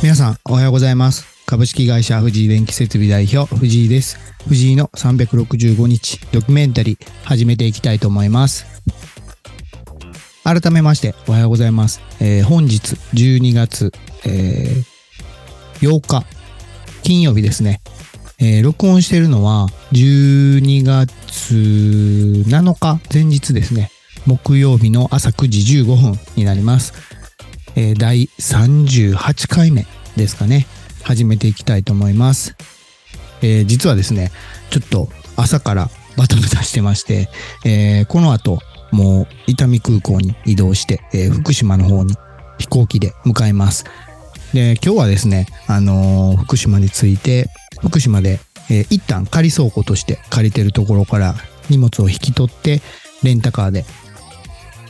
皆さんおはようございます。株式会社藤井電気設備代表藤井です。藤井の365日ドキュメンタリー始めていきたいと思います。改めましておはようございます、えー本日12月、えー8日金曜日ですね、えー録音しているのは12月7日前日ですね。木曜日の朝9時15分になります。えー第38回目ですかね。始めていきたいと思います、えー実はですねちょっと朝からバタバタしてまして、えーこの後もう伊丹空港に移動して、えー福島の方に飛行機で向かいます。で今日はですね、あのー福島に着いて福島で、えー一旦仮倉庫として借りてるところから荷物を引き取ってレンタカーで。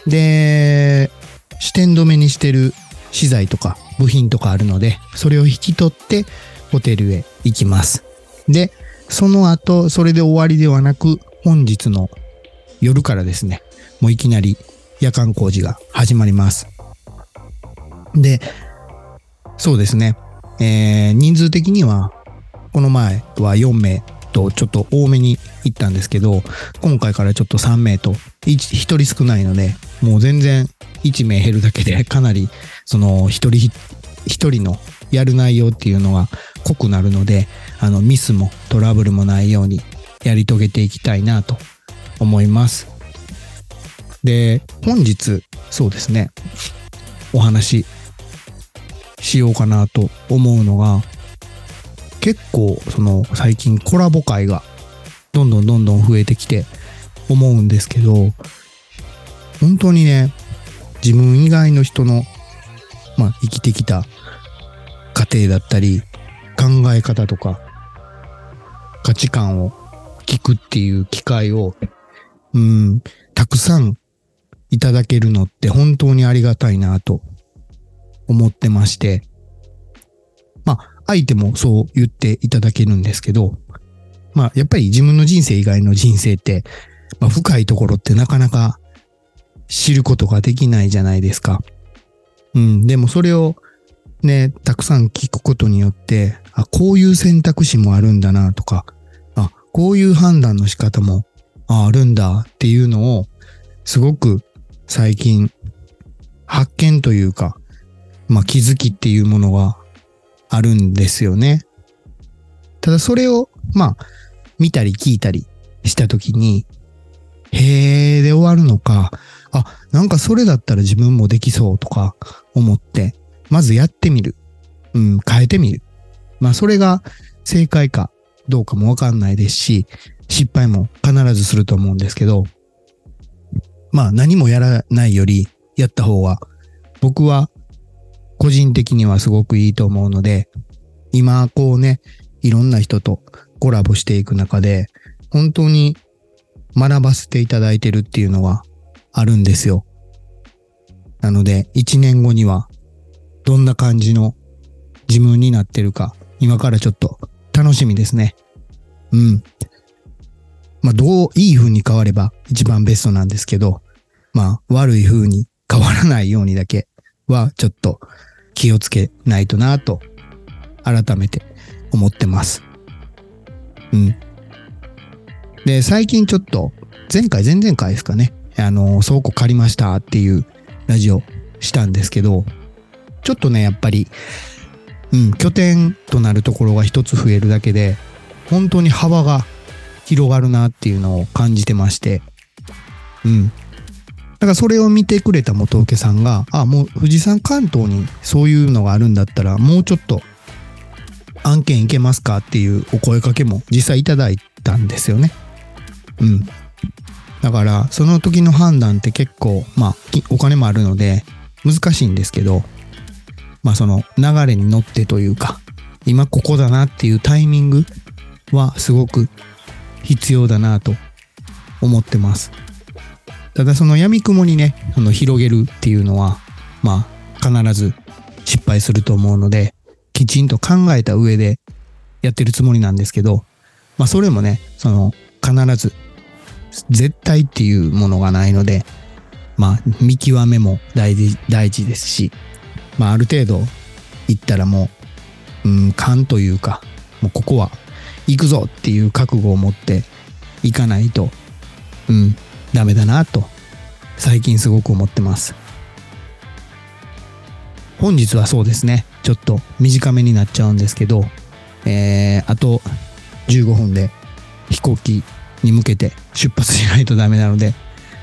で支店止めにしてる資材とか部品とかあるので、それを引き取ってホテルへ行きます。で、その後、それで終わりではなく、本日の夜からですね、もういきなり夜間工事が始まります。で、そうですね、えー人数的には、この前は4名とちょっと多めに行ったんですけど、今回からちょっと3名と1、1人少ないので、もう全然1名減るだけで かなりその一人一人のやる内容っていうのが濃くなるので、あのミスもトラブルもないようにやり遂げていきたいなと思います。で、本日、そうですね、お話ししようかなと思うのが、結構その最近コラボ会がどんどんどんどん増えてきて思うんですけど、本当にね、自分以外の人の、まあ、生きてきた過程だったり、考え方とか、価値観を聞くっていう機会を、うん、たくさんいただけるのって本当にありがたいなと思ってまして、まあ、相手もそう言っていただけるんですけど、まあ、やっぱり自分の人生以外の人生って、まあ、深いところってなかなか知ることができないじゃないですか。うん、でもそれをね、たくさん聞くことによって、あ、こういう選択肢もあるんだなとか、あ、こういう判断の仕方もあるんだっていうのを、すごく最近発見というか、まあ気づきっていうものがあるんですよね。ただそれを、まあ、見たり聞いたりしたときに、へーで終わるのか、あ、なんかそれだったら自分もできそうとか思って、まずやってみる。うん、変えてみる。まあそれが正解かどうかもわかんないですし、失敗も必ずすると思うんですけど、まあ何もやらないよりやった方が僕は個人的にはすごくいいと思うので、今こうね、いろんな人とコラボしていく中で、本当に学ばせていただいてるっていうのはあるんですよ。なので、一年後にはどんな感じの自分になってるか、今からちょっと楽しみですね。うん。まあ、どう、いい風に変われば一番ベストなんですけど、まあ、悪い風に変わらないようにだけは、ちょっと気をつけないとなと、改めて思ってます。で、最近ちょっと、前回、前々回ですかね、あの、倉庫借りましたっていうラジオしたんですけど、ちょっとね、やっぱり、うん、拠点となるところが一つ増えるだけで、本当に幅が広がるなっていうのを感じてまして、うん。だからそれを見てくれた元請けさんが、あ、もう富士山関東にそういうのがあるんだったら、もうちょっと案件いけますかっていうお声かけも実際いただいたんですよね。うん。だから、その時の判断って結構、まあ、お金もあるので、難しいんですけど、まあその流れに乗ってというか、今ここだなっていうタイミングはすごく必要だなと思ってます。ただその闇雲にね、あの広げるっていうのは、まあ必ず失敗すると思うので、きちんと考えた上でやってるつもりなんですけど、まあそれもね、その必ず絶対っていうものがないので、まあ見極めも大事大事ですし、まあある程度いったらもううん、勘というか、もうここは行くぞっていう覚悟を持っていかないと、うん、ダメだなと、最近すごく思ってます。本日はそうですね、ちょっと短めになっちゃうんですけど、えー、あと15分で飛行機に向けて出発しないとダメなので、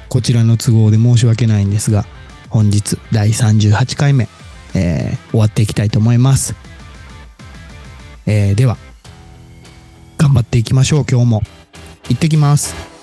こちらの都合で申し訳ないんですが、本日第38回目、えー終わっていきたいと思います。えーでは、頑張っていきましょう、今日も。行ってきます。